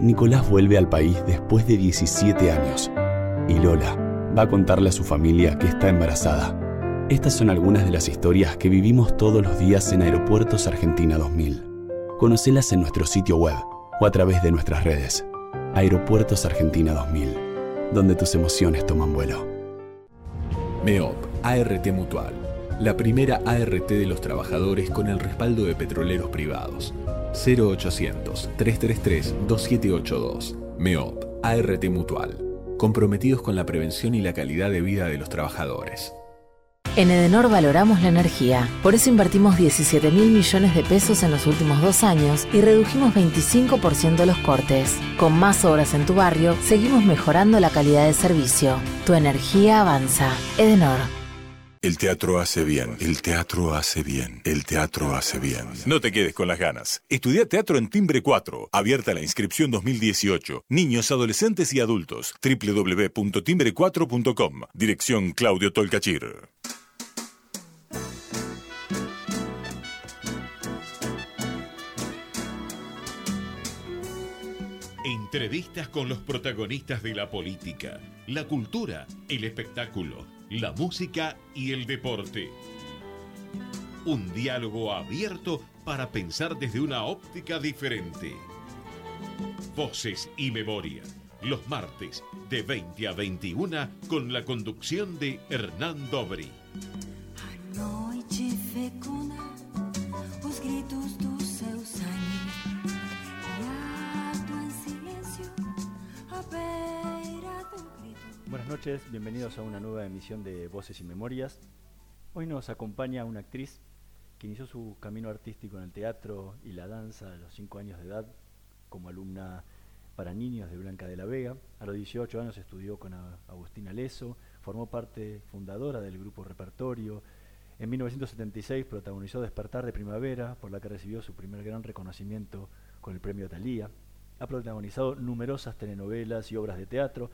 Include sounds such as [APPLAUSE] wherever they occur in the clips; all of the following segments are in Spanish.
Nicolás vuelve al país después de 17 años y Lola va a contarle a su familia que está embarazada. Estas son algunas de las historias que vivimos todos los días en Aeropuertos Argentina 2000. Conocelas en nuestro sitio web o a través de nuestras redes. Aeropuertos Argentina 2000, donde tus emociones toman vuelo. MEOP, ART Mutual, la primera ART de los trabajadores con el respaldo de petroleros privados 0800-333-2782. MEOP, ART Mutual. Comprometidos con la prevención y la calidad de vida de los trabajadores. En Edenor valoramos la energía, por eso invertimos 17 mil millones de pesos en los últimos dos años y redujimos 25% los cortes. Con más obras en tu barrio, seguimos mejorando la calidad de servicio. Tu energía avanza. Edenor. El teatro hace bien, el teatro hace bien, el teatro hace bien. No te quedes con las ganas. Estudia teatro en Timbre 4. Abierta la inscripción 2018. Niños, adolescentes y adultos. www.timbre4.com. Dirección Claudio Tolcachir. Entrevistas con los protagonistas de la política, la cultura, el espectáculo, la música y el deporte. Un diálogo abierto para pensar desde una óptica diferente. Voces y memoria, los martes de 20 a 21 con la conducción de Hernán Dobri. Buenas noches, bienvenidos a una nueva emisión de Voces y Memorias. Hoy nos acompaña una actriz que inició su camino artístico en el teatro y la danza a los 5 años de edad como alumna para niños de Blanca de la Vega. A los 18 años estudió con Agustina Leso, formó parte fundadora del grupo Repertorio. En 1976 protagonizó Despertar de Primavera, por la que recibió su primer gran reconocimiento con el premio Talía. Ha protagonizado numerosas telenovelas y obras de teatro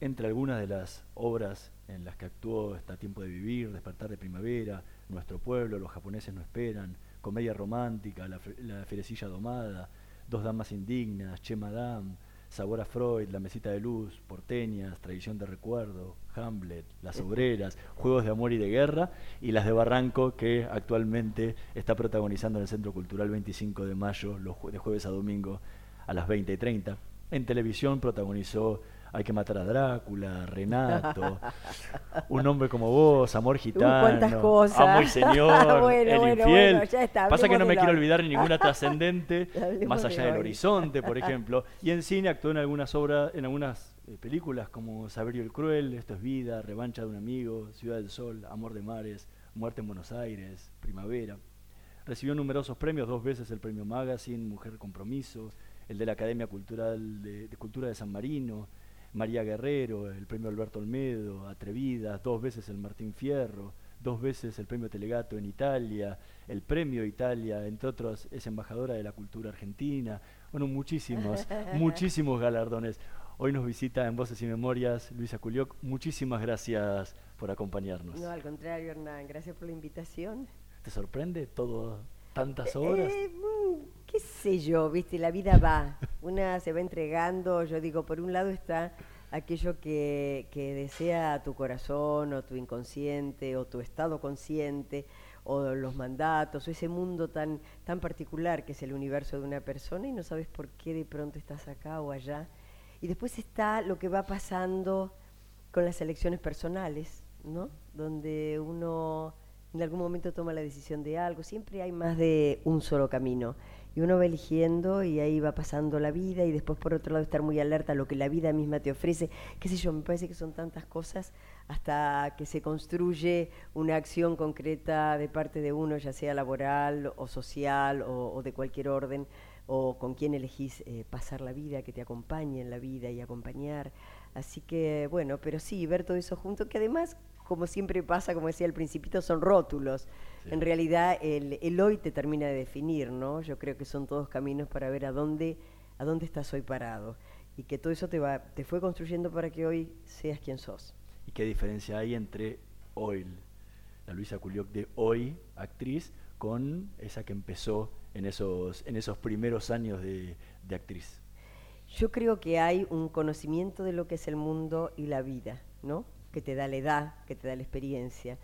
entre algunas de las obras en las que actuó está Tiempo de Vivir, Despertar de Primavera, Nuestro Pueblo, Los Japoneses No Esperan, Comedia Romántica, La, la Ferecilla Domada, Dos Damas Indignas, Che Madame, Sabor a Freud, La Mesita de Luz, Porteñas, Tradición de Recuerdo, Hamlet, Las Obreras, Juegos de Amor y de Guerra, y las de Barranco, que actualmente está protagonizando en el Centro Cultural 25 de Mayo, los de jueves a domingo a las 20 y 30. En televisión protagonizó hay que matar a Drácula, Renato, [LAUGHS] un hombre como vos, amor gitano, cuántas cosas. amo y señor, [LAUGHS] bueno, el bueno, infiel. bueno, ya está, Pasa que no me de quiero olvidar ninguna [LAUGHS] trascendente, más de allá del horizonte, por ejemplo. Y en cine actuó en algunas obras, en algunas eh, películas como Saberio el Cruel, Esto es vida, Revancha de un amigo, Ciudad del Sol, Amor de Mares, Muerte en Buenos Aires, Primavera. Recibió numerosos premios, dos veces el premio Magazine, Mujer Compromiso, el de la Academia Cultural de, de Cultura de San Marino, María Guerrero, el premio Alberto Olmedo, Atrevidas, dos veces el Martín Fierro, dos veces el premio Telegato en Italia, el premio Italia, entre otros, es embajadora de la cultura argentina, bueno, muchísimos, [LAUGHS] muchísimos galardones. Hoy nos visita en Voces y Memorias Luisa Culioc, muchísimas gracias por acompañarnos. No, al contrario, Hernán, gracias por la invitación. ¿Te sorprende todo, tantas obras? Eh, mm, qué sé yo, viste, la vida va, una se va entregando, yo digo, por un lado está aquello que, que desea tu corazón o tu inconsciente o tu estado consciente o los mandatos o ese mundo tan, tan particular que es el universo de una persona y no sabes por qué de pronto estás acá o allá. Y después está lo que va pasando con las elecciones personales, ¿no? Donde uno en algún momento toma la decisión de algo, siempre hay más de un solo camino. y uno va eligiendo y ahí va pasando la vida y después por otro lado estar muy alerta a lo que la vida misma te ofrece, qué sé yo, me parece que son tantas cosas hasta que se construye una acción concreta de parte de uno, ya sea laboral o social o, de cualquier orden, o con quien elegís eh, pasar la vida, que te acompañe en la vida y acompañar. Así que bueno, pero sí, ver todo eso junto, que además como siempre pasa, como decía al principito, son rótulos. En realidad el, hoy te termina de definir, ¿no? Yo creo que son todos caminos para ver a dónde, a dónde estás hoy parado. Y que todo eso te, va, te fue construyendo para que hoy seas quien sos. ¿Y qué diferencia hay entre hoy, la Luisa Culioc de hoy, actriz, con esa que empezó en esos, en esos primeros años de, de actriz? Yo creo que hay un conocimiento de lo que es el mundo y la vida, ¿no? Que te da la edad, que te da la experiencia,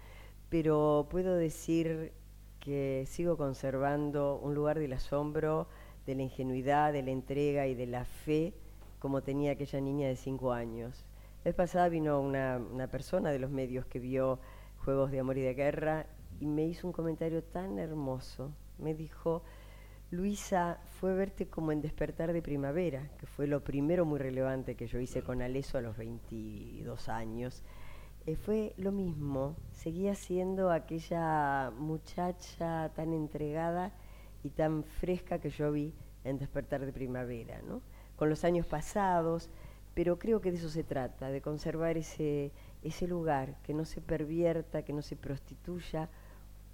pero puedo decir que sigo conservando un lugar del asombro, de la ingenuidad, de la entrega y de la fe como tenía aquella niña de cinco años. La vez pasada vino una, una persona de los medios que vio Juegos de Amor y de Guerra y me hizo un comentario tan hermoso. Me dijo, Luisa, fue verte como en Despertar de Primavera, que fue lo primero muy relevante que yo hice con Aleso a los 22 años. Eh, fue lo mismo, seguía siendo aquella muchacha tan entregada y tan fresca que yo vi en Despertar de Primavera, ¿no? Con los años pasados, pero creo que de eso se trata, de conservar ese, ese lugar, que no se pervierta, que no se prostituya,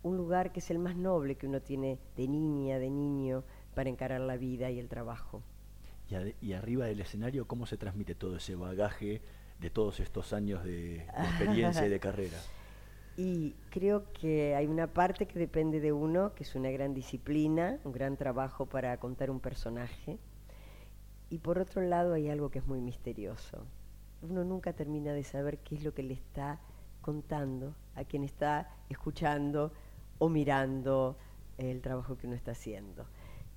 un lugar que es el más noble que uno tiene de niña, de niño, para encarar la vida y el trabajo. Y, arriba del escenario, ¿cómo se transmite todo ese bagaje de todos estos años de, experiencia y de [LAUGHS] carrera? Y creo que hay una parte que depende de uno, que es una gran disciplina, un gran trabajo para contar un personaje. Y por otro lado hay algo que es muy misterioso. Uno nunca termina de saber qué es lo que le está contando a quien está escuchando o mirando el trabajo que uno está haciendo.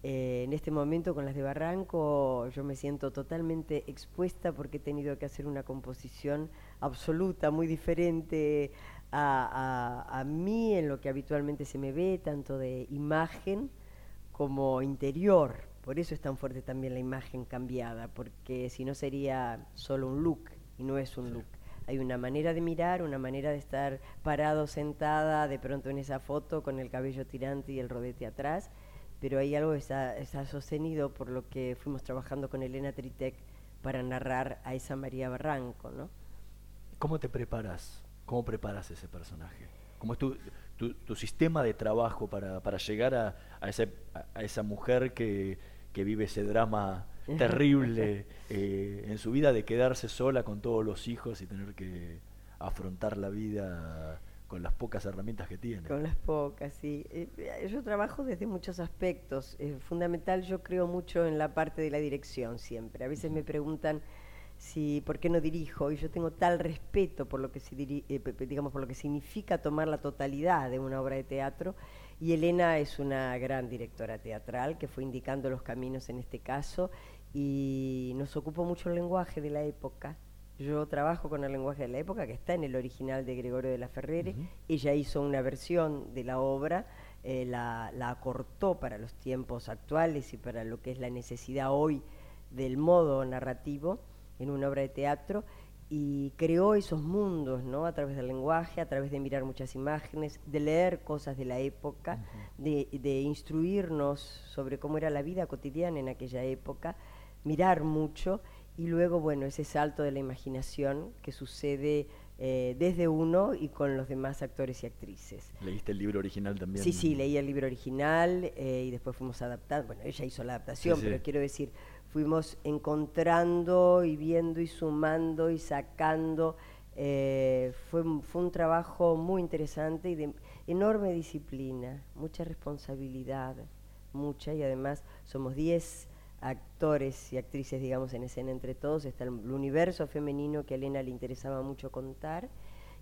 Eh, en este momento con las de Barranco yo me siento totalmente expuesta porque he tenido que hacer una composición absoluta, muy diferente a, a, mí en lo que habitualmente se me ve, tanto de imagen como interior. Por eso es tan fuerte también la imagen cambiada, porque si no sería solo un look y no es un look hay una manera de mirar, una manera de estar parado, sentada, de pronto en esa foto con el cabello tirante y el rodete atrás, pero hay algo que está, sostenido por lo que fuimos trabajando con Elena Tritec para narrar a esa María Barranco, ¿no? ¿Cómo te preparas? ¿Cómo preparas ese personaje? ¿Cómo es tu, tu, sistema de trabajo para, para llegar a, a, ese, a esa mujer que, que vive ese drama [LAUGHS] terrible eh, en su vida de quedarse sola con todos los hijos y tener que afrontar la vida con las pocas herramientas que tiene. Con las pocas, sí. Eh, yo trabajo desde muchos aspectos. Es fundamental, yo creo mucho en la parte de la dirección siempre. A veces me preguntan si por qué no dirijo y yo tengo tal respeto por lo que eh, digamos por lo que significa tomar la totalidad de una obra de teatro y Elena es una gran directora teatral que fue indicando los caminos en este caso y nos ocupó mucho el lenguaje de la época. Yo trabajo con el lenguaje de la época que está en el original de Gregorio de la Ferrere. Ella hizo una versión de la obra, eh, la, la acortó para los tiempos actuales y para lo que es la necesidad hoy del modo narrativo en una obra de teatro y creó esos mundos, ¿no? A través del lenguaje, a través de mirar muchas imágenes, de leer cosas de la época, de, de, instruirnos sobre cómo era la vida cotidiana en aquella época, mirar mucho y luego, bueno, ese salto de la imaginación que sucede eh, desde uno y con los demás actores y actrices. ¿Leíste el libro original también? Sí, sí, leí el libro original eh, y después fuimos adaptando, bueno, ella hizo la adaptación, pero quiero decir, fuimos encontrando y viendo y sumando y sacando. Eh, fue, fue un trabajo muy interesante y de enorme disciplina, mucha responsabilidad, mucha, y además somos 10 actores y actrices, digamos, en escena entre todos. Está el, universo femenino que a Elena le interesaba mucho contar,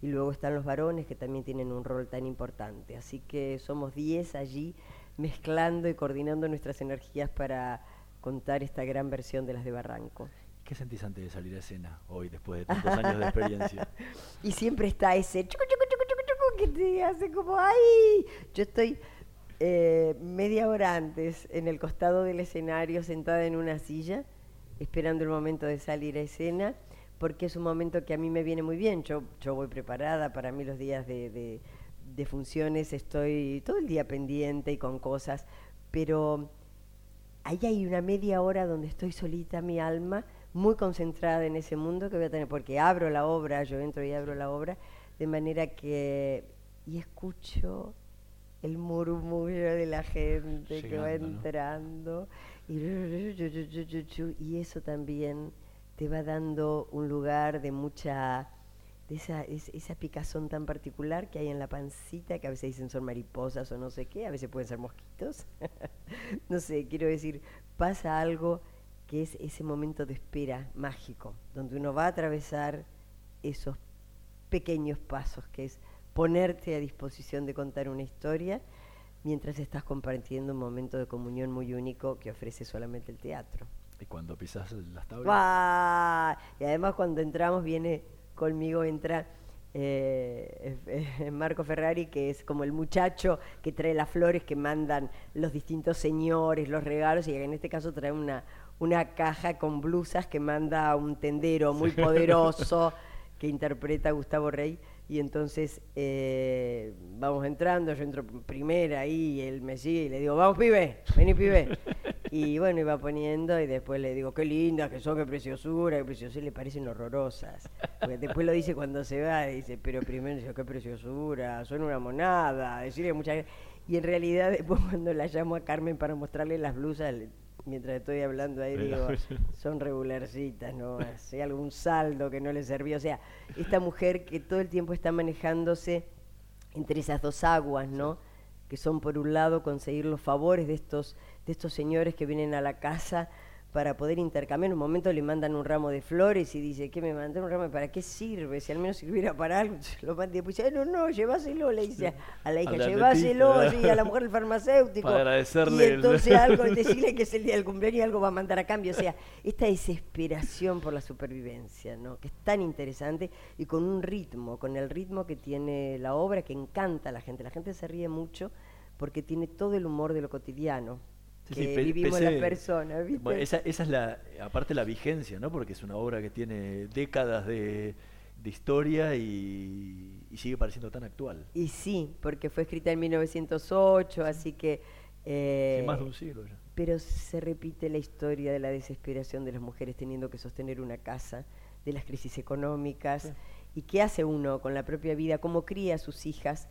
y luego están los varones que también tienen un rol tan importante. Así que somos 10 allí mezclando y coordinando nuestras energías para contar esta gran versión de las de Barranco. ¿Qué sentís antes de salir a escena hoy, después de tantos años de experiencia? [LAUGHS] y siempre está ese chucu, chucu, chucu, chucu, que te hace como, ¡ay! Yo estoy eh, media hora antes, en el costado del escenario, sentada en una silla, esperando el momento de salir a escena, porque es un momento que a mí me viene muy bien. Yo, yo voy preparada, para mí los días de, de funciones estoy todo el día pendiente y con cosas, pero ahí hay una media hora donde estoy solita, mi alma, muy concentrada en ese mundo que voy a tener, porque abro la obra, yo entro y abro la obra, de manera que, y escucho el murmullo de la gente que va entrando, y, y eso también te va dando un lugar de mucha de esa, esa picazón tan particular que hay en la pancita, que a veces dicen son mariposas o no sé qué, a veces pueden ser mosquitos. [LAUGHS] no sé, quiero decir, pasa algo que es ese momento de espera mágico, donde uno va a atravesar esos pequeños pasos, que es ponerte a disposición de contar una historia mientras estás compartiendo un momento de comunión muy único que ofrece solamente el teatro. Y cuando pisas las tablas. Y además cuando entramos viene conmigo entra eh, Marco Ferrari, que es como el muchacho que trae las flores que mandan los distintos señores, los regalos, y en este caso trae una, una caja con blusas que manda un tendero muy poderoso [LAUGHS] que interpreta Gustavo Rey. Y entonces eh, vamos entrando, yo entro primera ahí, y él me sigue y le digo, vamos pibe, vení pibe. [LAUGHS] y bueno, iba poniendo y después le digo, qué linda que son, qué preciosura, qué preciosura, le parecen horrorosas. Porque después lo dice cuando se va, dice, pero primero dice, qué preciosura, son una monada, decirle muchas Y en realidad después cuando la llamo a Carmen para mostrarle las blusas, mientras estoy hablando ahí, digo, son regularcitas, ¿no? Hay algún saldo que no le sirvió. O sea, esta mujer que todo el tiempo está manejándose entre esas dos aguas, ¿no? Que son, por un lado, conseguir los favores de estos, de estos señores que vienen a la casa para poder intercambiar. En un momento le mandan un ramo de flores y dice, ¿qué me mandan un ramo? ¿Para qué sirve? Si al menos sirviera para algo. [LAUGHS] Lo y dice, no, no, llévaselo, le dice a la hija, llévaselo, y a la mujer del farmacéutico. Para agradecerle. Y entonces [LAUGHS] algo, decirle que es el día del cumpleaños y algo va a mandar a cambio. O sea, esta desesperación por la supervivencia, ¿no? Que es tan interesante y con un ritmo, con el ritmo que tiene la obra que encanta a la gente. La gente se ríe mucho porque tiene todo el humor de lo cotidiano que vivimos las personas. esa, esa, es la, aparte la vigencia, ¿no? Porque es una obra que tiene décadas de, historia y, sigue pareciendo tan actual. Y sí, porque fue escrita en 1908, así que... Eh, más de un siglo ya. Pero se repite la historia de la desesperación de las mujeres teniendo que sostener una casa, de las crisis económicas, y qué hace uno con la propia vida, cómo cría a sus hijas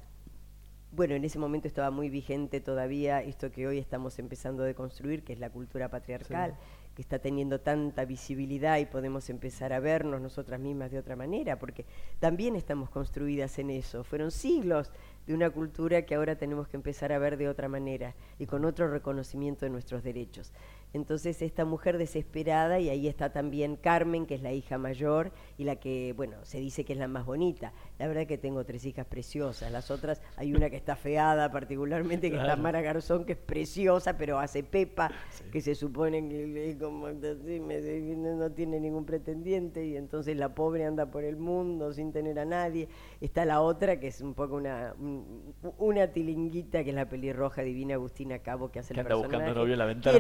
bueno, en ese momento estaba muy vigente todavía esto que hoy estamos empezando a deconstruir, que es la cultura patriarcal, que está teniendo tanta visibilidad y podemos empezar a vernos nosotras mismas de otra manera, porque también estamos construidas en eso. Fueron siglos de una cultura que ahora tenemos que empezar a ver de otra manera y con otro reconocimiento de nuestros derechos. Entonces esta mujer desesperada, y ahí está también Carmen, que es la hija mayor y la que, bueno, se dice que es la más bonita. La verdad que tengo tres hijas preciosas, las otras, hay una que está feada particularmente, que es la Mara Garzón, que es preciosa, pero hace pepa, que se supone que como, no tiene ningún pretendiente y entonces la pobre anda por el mundo sin tener a nadie. Está la otra, que es un poco una, una tilinguita, que es la pelirroja divina Agustina Cabo, que hace que anda buscando novio en la ventana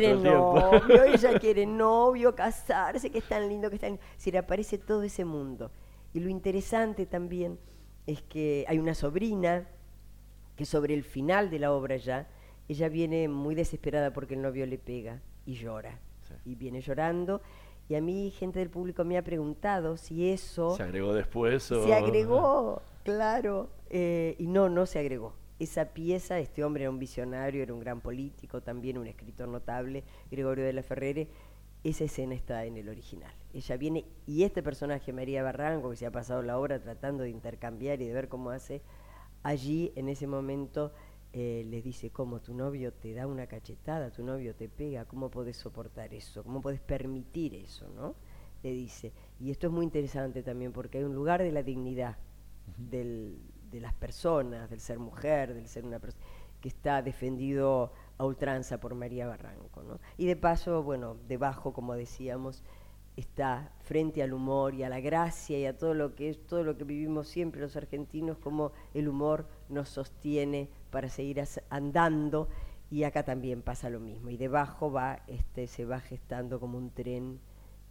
novio, [LAUGHS] ella quiere novio, casarse, que es tan lindo, que es tan... Se le aparece todo ese mundo. Y lo interesante también es que hay una sobrina que sobre el final de la obra ya, ella viene muy desesperada porque el novio le pega y llora. Y viene llorando. Y a mí gente del público me ha preguntado si eso... ¿Se agregó después o...? Se agregó, [LAUGHS] claro. Eh, y no, no se agregó esa pieza, este hombre era un visionario, era un gran político, también un escritor notable, Gregorio de la Ferrere, esa escena está en el original. Ella viene, y este personaje, María Barranco, que se ha pasado la obra tratando de intercambiar y de ver cómo hace, allí en ese momento eh, les dice, ¿cómo tu novio te da una cachetada, tu novio te pega? ¿Cómo podés soportar eso? ¿Cómo podés permitir eso? ¿no? Le dice. Y esto es muy interesante también porque hay un lugar de la dignidad del, de las personas, del ser mujer, del ser una persona, que está defendido a ultranza por María Barranco. ¿no? Y de paso, bueno, debajo, como decíamos, está frente al humor y a la gracia y a todo lo que es todo lo que vivimos siempre los argentinos como el humor nos sostiene para seguir andando y acá también pasa lo mismo. Y debajo va, este, se va gestando como un tren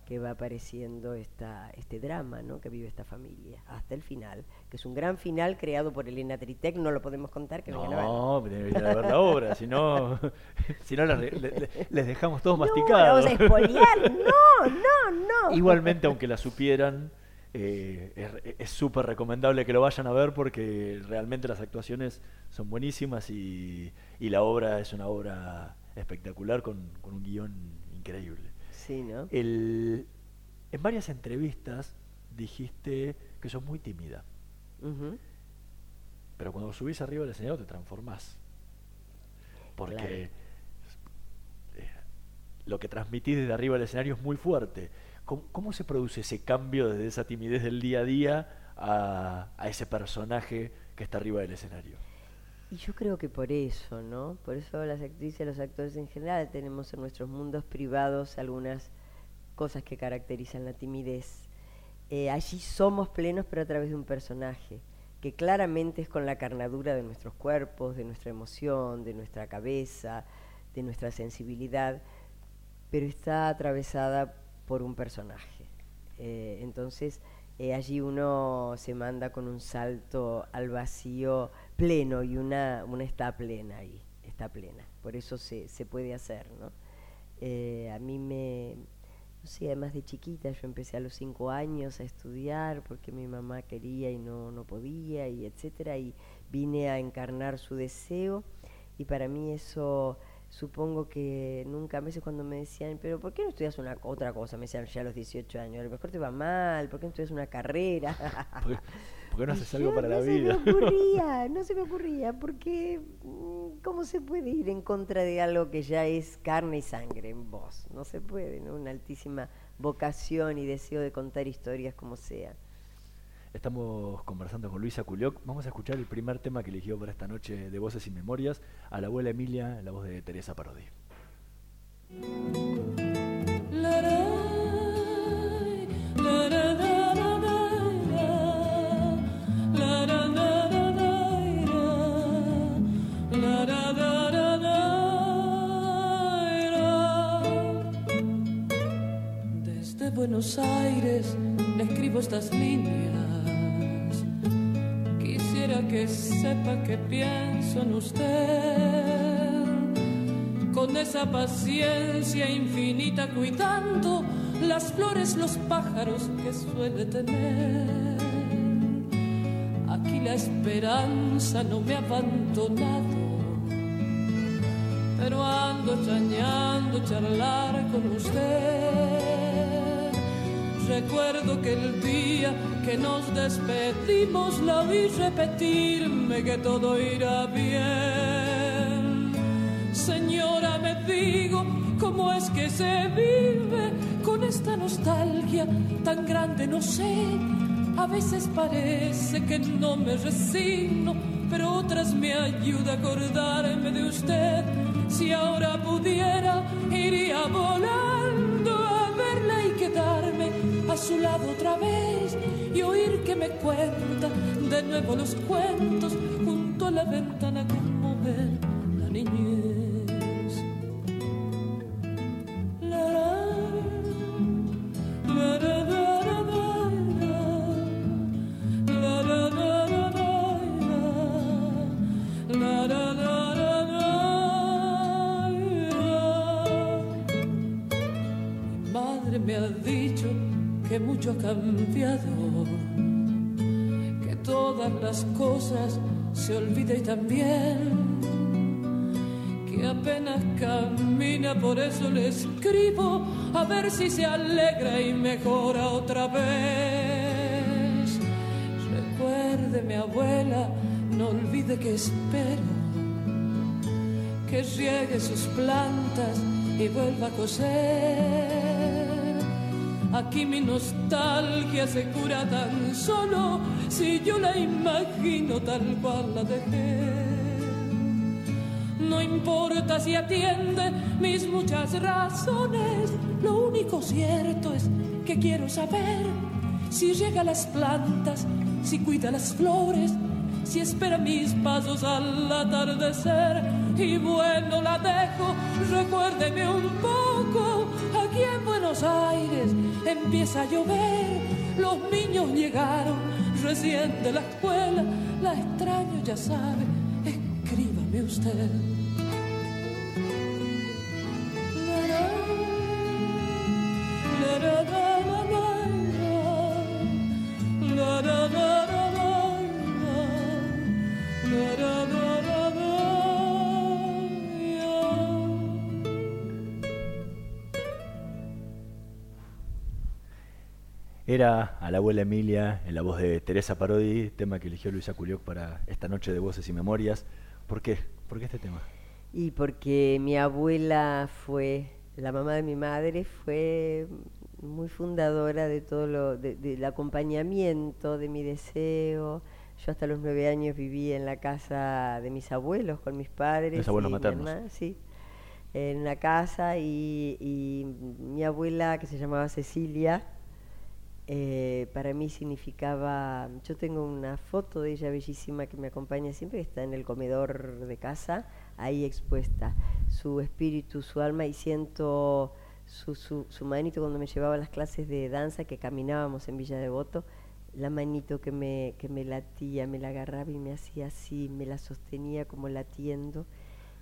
que va apareciendo esta, este drama ¿no? que vive esta familia hasta el final, que es un gran final creado por Elena Tritec, no lo podemos contar. Que no, debe ir a ver la obra, si no, [LAUGHS] si no les, dejamos todos no, masticados. Vamos a espoliar, no, no, no. Igualmente, aunque la supieran, eh, es súper recomendable que lo vayan a ver porque realmente las actuaciones son buenísimas y, y la obra es una obra espectacular con, con un guion increíble. Sí, ¿no? El, en varias entrevistas dijiste que sos muy tímida. Pero cuando subís arriba del escenario te transformás. Porque eh, lo que transmitís desde arriba del escenario es muy fuerte. ¿Cómo, se produce ese cambio desde esa timidez del día a día a, a ese personaje que está arriba del escenario? Y yo creo que por eso, ¿no? Por eso las actrices los actores en general tenemos en nuestros mundos privados algunas cosas que caracterizan la timidez. Eh, allí somos plenos, pero a través de un personaje, que claramente es con la carnadura de nuestros cuerpos, de nuestra emoción, de nuestra cabeza, de nuestra sensibilidad, pero está atravesada por un personaje. Eh, entonces, eh, allí uno se manda con un salto al vacío pleno y una, una está plena ahí, está plena. Por eso se, se puede hacer, ¿no? Eh, a mí me, no sé, además de chiquita, yo empecé a los cinco años a estudiar porque mi mamá quería y no, no podía, y etcétera, y vine a encarnar su deseo, y para mí eso supongo que nunca, a veces cuando me decían, pero ¿por qué no estudias una otra cosa? Me decían ya a los 18 años, a lo mejor te va mal, ¿por qué no estudias una carrera? [LAUGHS] ¿Por qué, no haces algo para la vida? No se me ocurría, [LAUGHS] no se me ocurría, porque mm, ¿cómo se puede ir en contra de algo que ya es carne y sangre en vos? No se puede, ¿no? Una altísima vocación y deseo de contar historias como sea. Estamos conversando con Luisa Culioc. Vamos a escuchar el primer tema que eligió para esta noche de Voces y Memorias, a la abuela Emilia, la voz de Teresa Parodi. Desde Buenos Aires le escribo estas líneas que sepa que pienso en usted. Con esa paciencia infinita cuidando las flores, los pájaros que suele tener. Aquí la esperanza no me ha abandonado, pero ando extrañando charlar con usted. Recuerdo que el día que nos despedimos la vi repetirme que todo irá bien. Señora, me digo, ¿cómo es que se vive con esta nostalgia tan grande? No sé, a veces parece que no me resigno, pero otras me ayuda a acordarme de usted. Si ahora pudiera, iría volando a verla y quedarme a su lado otra vez y oír que me cuenta de nuevo los cuentos junto a la ventana como ver la niñez. Las cosas se olvida y también que apenas camina, por eso le escribo a ver si se alegra y mejora otra vez. Recuerde mi abuela, no olvide que espero que riegue sus plantas y vuelva a coser Aquí mi nostalgia se cura tan solo si yo la imagino tal cual la dejé. No importa si atiende mis muchas razones, lo único cierto es que quiero saber si llega a las plantas, si cuida las flores, si espera mis pasos al atardecer. Y bueno, la dejo, recuérdeme un poco, aquí en Buenos Aires empieza a llover, los niños llegaron recién de la escuela, la extraño ya sabe, escríbame usted. A la abuela Emilia en la voz de Teresa Parodi, tema que eligió Luisa Culioc para esta noche de Voces y Memorias. ¿Por qué? ¿Por qué este tema? Y porque mi abuela fue, la mamá de mi madre, fue muy fundadora de todo lo, del acompañamiento, de mi deseo. Yo hasta los nueve años viví en la casa de mis abuelos con mis padres. Mis abuelos maternos. sí, en la casa y, y mi abuela que se llamaba Cecilia eh, para mí significaba, yo tengo una foto de ella bellísima que me acompaña siempre, está en el comedor de casa, ahí expuesta, su espíritu, su alma, y siento su manito cuando me llevaba a las clases de danza, que caminábamos en Villa Devoto, la manito que me, que me latía, me la agarraba y me hacía así, me la sostenía como latiendo,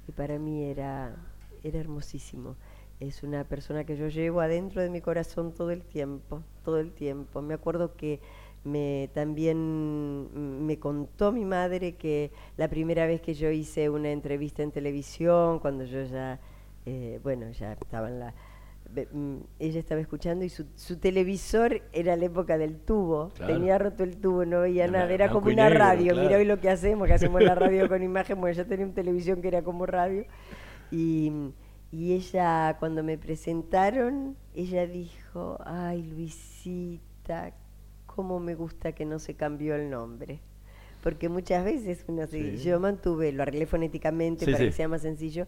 y para mí era, era hermosísimo es una persona que yo llevo adentro de mi corazón todo el tiempo, todo el tiempo. Me acuerdo que me también me contó mi madre que la primera vez que yo hice una entrevista en televisión, cuando yo ya, eh, bueno, ya estaba en la... Mm, ella estaba escuchando y su, televisor era la época del tubo, tenía roto el tubo, no veía nada, era como una radio, mira hoy lo que hacemos, que hacemos la radio [LAUGHS] con imagen, bueno, ya tenía una televisión que era como radio. Y y ella, cuando me presentaron, ella dijo, ay Luisita, cómo me gusta que no se cambió el nombre. Porque muchas veces uno yo mantuve, lo arreglé fonéticamente para que sea más sencillo,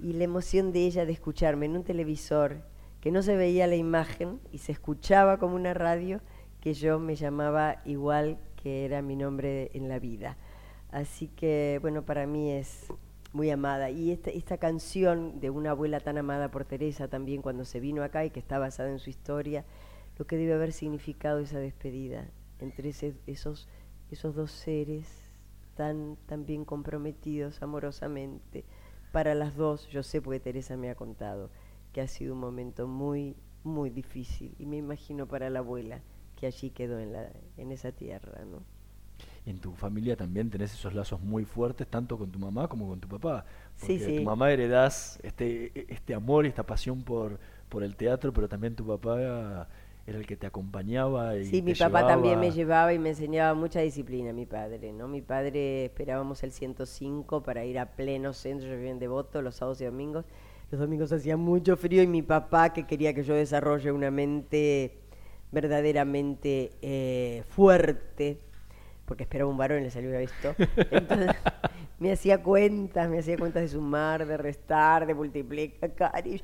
y la emoción de ella de escucharme en un televisor, que no se veía la imagen y se escuchaba como una radio, que yo me llamaba igual que era mi nombre en la vida. Así que, bueno, para mí es muy amada. Y esta, esta canción de una abuela tan amada por Teresa también cuando se vino acá y que está basada en su historia, lo que debe haber significado esa despedida entre esos, esos dos seres tan, tan bien comprometidos amorosamente. Para las dos, yo sé porque Teresa me ha contado que ha sido un momento muy, muy difícil y me imagino para la abuela que allí quedó en, la, en esa tierra, ¿no? En tu familia también tenés esos lazos muy fuertes, tanto con tu mamá como con tu papá. Porque sí, tu mamá heredás este, este amor y esta pasión por, por el teatro, pero también tu papá era el que te acompañaba. Y sí, mi papá también me llevaba y me enseñaba mucha disciplina, mi padre, ¿no? Mi padre esperábamos el 105 para ir a pleno centro, yo vivía en Devoto los sábados y domingos. Los domingos hacía mucho frío y mi papá, que quería que yo desarrolle una mente verdaderamente eh, fuerte, porque esperaba un varón y le salió visto. Entonces [LAUGHS] me hacía cuentas, me hacía cuentas de sumar, de restar, de multiplicar. Y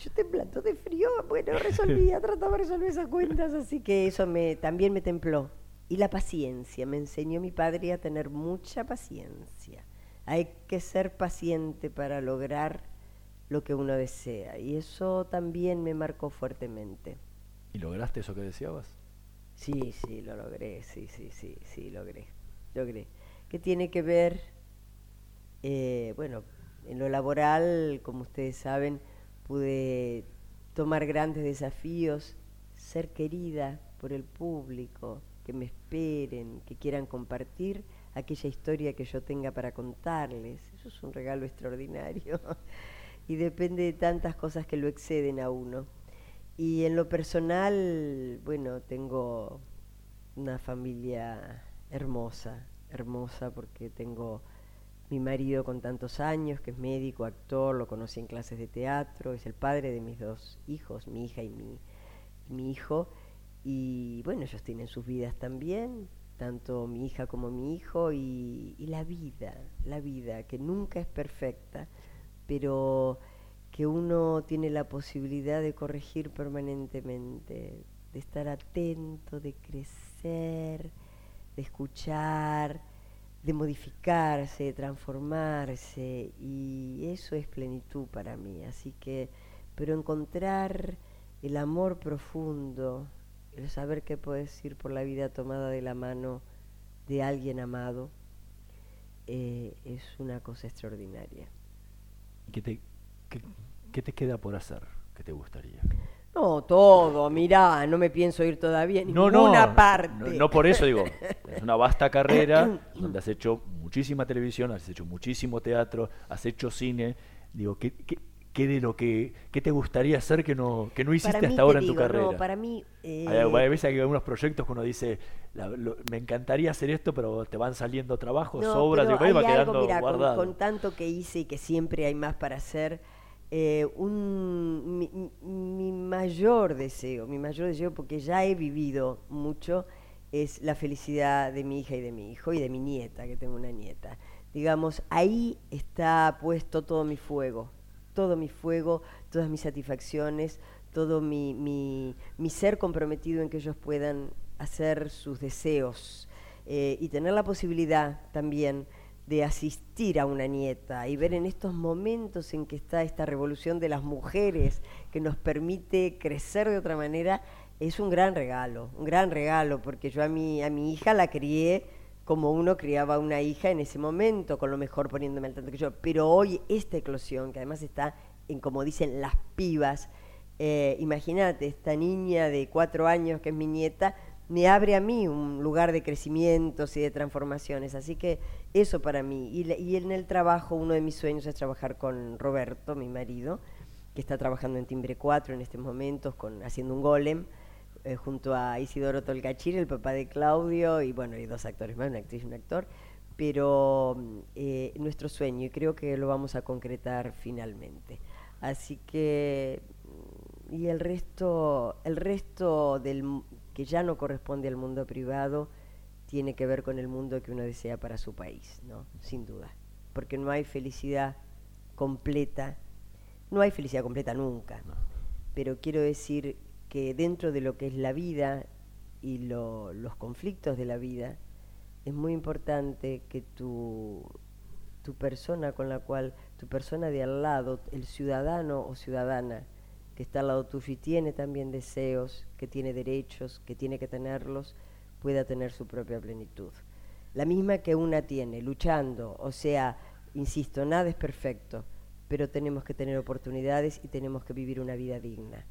yo temblando de frío, bueno, resolvía, trataba de resolver esas cuentas, así que eso me, también me templó. Y la paciencia, me enseñó mi padre a tener mucha paciencia. Hay que ser paciente para lograr lo que uno desea. Y eso también me marcó fuertemente. ¿Y lograste eso que deseabas? Sí, sí, lo logré, sí, sí, sí, sí, logré, logré. ¿Qué tiene que ver, eh, bueno, en lo laboral, como ustedes saben, pude tomar grandes desafíos, ser querida por el público, que me esperen, que quieran compartir aquella historia que yo tenga para contarles. Eso es un regalo extraordinario [LAUGHS] y depende de tantas cosas que lo exceden a uno. Y en lo personal, bueno, tengo una familia hermosa, hermosa porque tengo mi marido con tantos años, que es médico, actor, lo conocí en clases de teatro, es el padre de mis dos hijos, mi hija y mi, mi hijo. Y bueno, ellos tienen sus vidas también, tanto mi hija como mi hijo, y, y la vida, la vida, que nunca es perfecta, pero que uno tiene la posibilidad de corregir permanentemente, de estar atento, de crecer, de escuchar, de modificarse, de transformarse, y eso es plenitud para mí. Así que, pero encontrar el amor profundo, el saber que puedes ir por la vida tomada de la mano de alguien amado, eh, es una cosa extraordinaria. ¿Qué te, qué, te queda por hacer? ¿Qué te gustaría? No, todo, mirá, no me pienso ir todavía en ninguna parte. No, por eso digo, es una vasta carrera [CLEARS THROAT] donde has hecho muchísima televisión, has hecho muchísimo teatro, has hecho cine. Digo, ¿qué, qué, qué de lo que qué te gustaría hacer que no que no hiciste hasta ahora en tu carrera? No, para mí eh... hay, veces hay algunos proyectos que uno dice me encantaría hacer esto, pero te van saliendo trabajos, sobras, y va quedando guardado. Con, tanto que hice y que siempre hay más para hacer. Eh, un, mi, mayor deseo, mi mayor deseo, porque ya he vivido mucho, es la felicidad de mi hija y de mi hijo y de mi nieta, que tengo una nieta. Digamos, ahí está puesto todo mi fuego, todo mi fuego, todas mis satisfacciones, todo mi, mi, ser comprometido en que ellos puedan hacer sus deseos eh, y tener la posibilidad también de asistir a una nieta y ver en estos momentos en que está esta revolución de las mujeres que nos permite crecer de otra manera, es un gran regalo, un gran regalo, porque yo a mi, a mi hija la crié como uno criaba a una hija en ese momento, con lo mejor poniéndome al tanto que yo. Pero hoy esta eclosión, que además está en, como dicen, las pibas, eh, imagínate, esta niña de cuatro años que es mi nieta, me abre a mí un lugar de crecimientos y de transformaciones. Así que eso para mí. Y, en el trabajo, uno de mis sueños es trabajar con Roberto, mi marido, que está trabajando en Timbre 4 en estos momentos, con, haciendo un golem, eh, junto a Isidoro Tolcachir, el papá de Claudio, y bueno, y dos actores más, una actriz y un actor. Pero eh, nuestro sueño, y creo que lo vamos a concretar finalmente. Así que, y el resto, el resto del que ya no corresponde al mundo privado, tiene que ver con el mundo que uno desea para su país, ¿no? Sin duda. Porque no hay felicidad completa, no hay felicidad completa nunca. Pero quiero decir que dentro de lo que es la vida y los conflictos de la vida, es muy importante que tu, tu persona con la cual, tu persona de al lado, el ciudadano o ciudadana, que está al lado tuyo y tiene también deseos, que tiene derechos, que tiene que tenerlos, pueda tener su propia plenitud. La misma que una tiene, luchando, o sea, insisto, nada es perfecto, pero tenemos que tener oportunidades y tenemos que vivir una vida digna.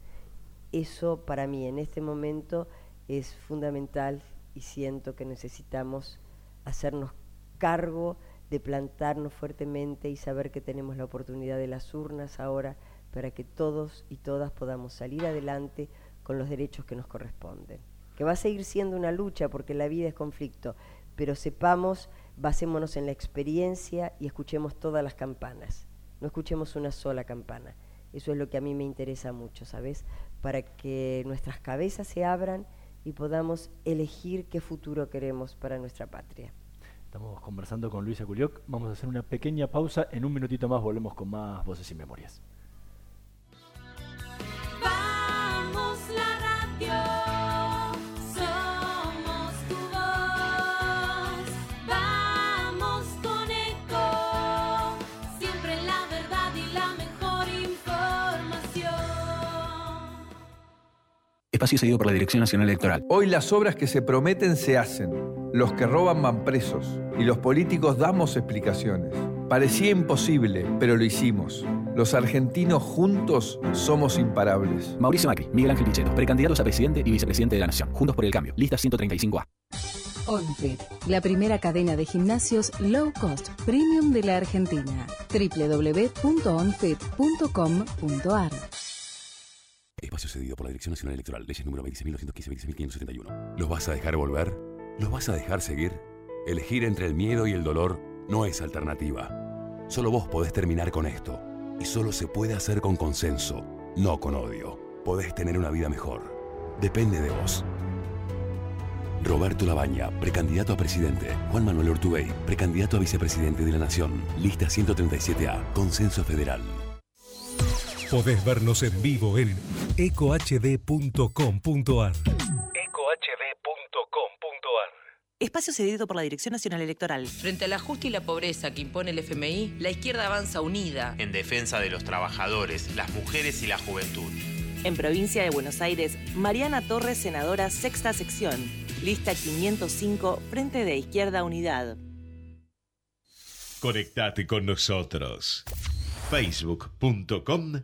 Eso para mí en este momento es fundamental y siento que necesitamos hacernos cargo de plantarnos fuertemente y saber que tenemos la oportunidad de las urnas ahora para que todos y todas podamos salir adelante con los derechos que nos corresponden. Que va a seguir siendo una lucha porque la vida es conflicto, pero sepamos, basémonos en la experiencia y escuchemos todas las campanas. No escuchemos una sola campana. Eso es lo que a mí me interesa mucho, ¿sabes? Para que nuestras cabezas se abran y podamos elegir qué futuro queremos para nuestra patria. Estamos conversando con Luisa Culioc. Vamos a hacer una pequeña pausa. En un minutito más volvemos con más voces y memorias. Espacio seguido por la Dirección Nacional Electoral. Hoy las obras que se prometen se hacen. Los que roban van presos. Y los políticos damos explicaciones. Parecía imposible, pero lo hicimos. Los argentinos juntos somos imparables. Mauricio Macri, Miguel Ángel Pichetto, precandidatos a presidente y vicepresidente de la Nación. Juntos por el cambio. Lista 135A. OnFit, la primera cadena de gimnasios low cost premium de la Argentina. www.onfit.com.ar Espacio cedido por la Dirección Nacional Electoral. Leyes número 26.915-26.571. ¿Los vas a dejar volver? ¿Los vas a dejar seguir? Elegir entre el miedo y el dolor no es alternativa. Solo vos podés terminar con esto. Y solo se puede hacer con consenso, no con odio. Podés tener una vida mejor. Depende de vos. Roberto Labaña, precandidato a presidente. Juan Manuel Ortubey, precandidato a vicepresidente de la Nación. Lista 137A, Consenso Federal. Podés vernos en vivo en ecohd.com.ar. ecohd.com.ar Espacio cedido por la Dirección Nacional Electoral. Frente al ajuste y la pobreza que impone el FMI, la izquierda avanza unida. En defensa de los trabajadores, las mujeres y la juventud. En provincia de Buenos Aires, Mariana Torres, senadora sexta sección. Lista 505, Frente de Izquierda Unidad. Conectate con nosotros. Facebook.com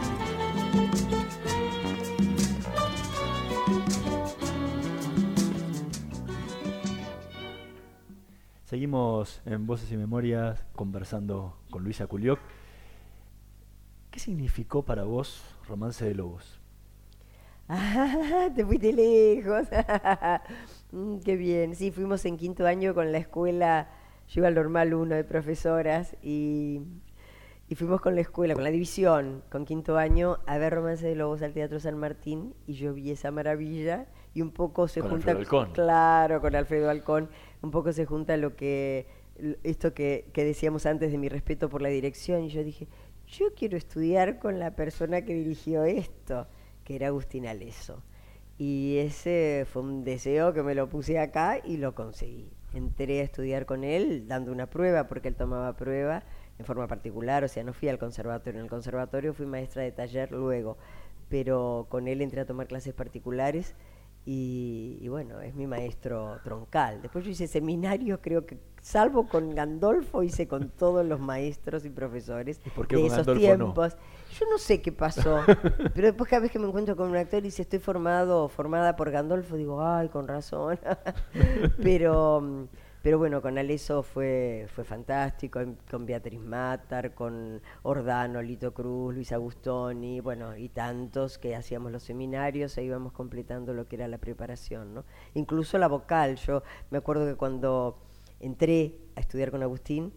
Seguimos en Voces y Memorias conversando con Luisa Culioc. ¿Qué significó para vos Romance de Lobos? Ah, [LAUGHS] te fuiste lejos. [LAUGHS] Mm, qué bien. Sí, fuimos en quinto año con la escuela, yo iba al normal uno de profesoras y, y fuimos con la escuela, con la división, con quinto año, a ver Romance de Lobos al Teatro San Martín y yo vi esa maravilla y un poco se Con junta... Alfredo. Claro, con Alfredo Alcón, un poco se junta lo que, esto que, que decíamos antes de mi respeto por la dirección y yo dije, yo quiero estudiar con la persona que dirigió esto, que era Agustín Aleso. Y ese fue un deseo que me lo puse acá y lo conseguí. Entré a estudiar con él, dando una prueba, porque él tomaba prueba en forma particular, o sea, no fui al conservatorio. En el conservatorio fui maestra de taller luego, pero con él entré a tomar clases particulares y, y bueno, es mi maestro troncal. Después yo hice seminarios, creo que, salvo con Gandolfo, hice con todos los maestros y profesores por qué de esos Gandolfo no? tiempos. Yo no sé qué pasó, [LAUGHS] pero después cada vez que me encuentro con un actor y dice estoy formado, formada por Gandolfo, digo, ay, con razón. [LAUGHS] pero, mm, pero bueno, con Aleso fue, fue fantástico, con Beatriz Matar, con Ordano, Lito Cruz, Luis Agustoni, bueno, y tantos que hacíamos los seminarios e íbamos completando lo que era la preparación, ¿no? Incluso la vocal, yo me acuerdo que cuando entré a estudiar con Agustín,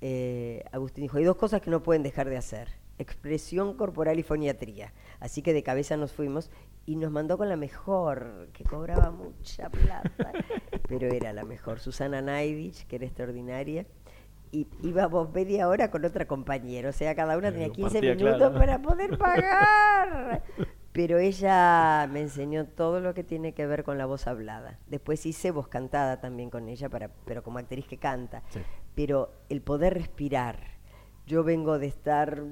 eh, Agustín dijo, hay dos cosas que no pueden dejar de hacer, expresión corporal y foniatría. Así que de cabeza nos fuimos y nos mandó con la mejor, que cobraba mucha plata, pero era la mejor, Susana Naidich, que era extraordinaria. Y íbamos media hora con otra compañera, o sea, cada una tenía 15 partía minutos para poder [LAUGHS] pagar. Pero ella me enseñó todo lo que tiene que ver con la voz hablada. Después hice voz cantada también con ella, para, pero como actriz que canta. Pero el poder respirar. Yo vengo de estar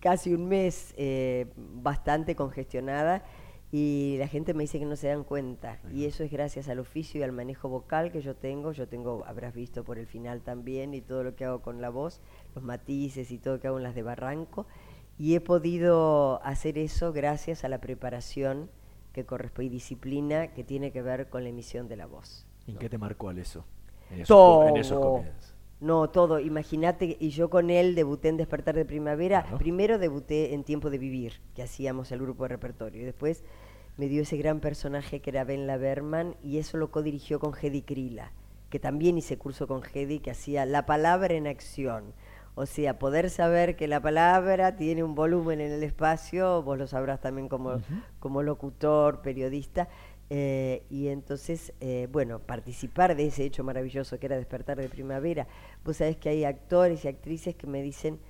casi un mes eh, bastante congestionada y la gente me dice que no se dan cuenta. Y eso es gracias al oficio y al manejo vocal que yo tengo. Yo tengo, habrás visto por el final también, y todo lo que hago con la voz, los matices y todo lo que hago en las de Barranco. Y he podido hacer eso gracias a la preparación que corresponde y disciplina que tiene que ver con la emisión de la voz. ¿En qué te marcó Aleso? En esos, Todo. co- en esos comienzos. No, todo. Imagínate, y yo con él debuté en Despertar de Primavera. Primero debuté en Tiempo de Vivir, que hacíamos el grupo de repertorio. Y después me dio ese gran personaje que era Ben Berman y eso lo codirigió con Hedy Krila, que también hice curso con Hedy, que hacía la palabra en acción. O sea, poder saber que la palabra tiene un volumen en el espacio, vos lo sabrás también como, como locutor, periodista. Eh, y entonces, eh, bueno, participar de ese hecho maravilloso que era Despertar de Primavera. Vos sabés que hay actores y actrices que me dicen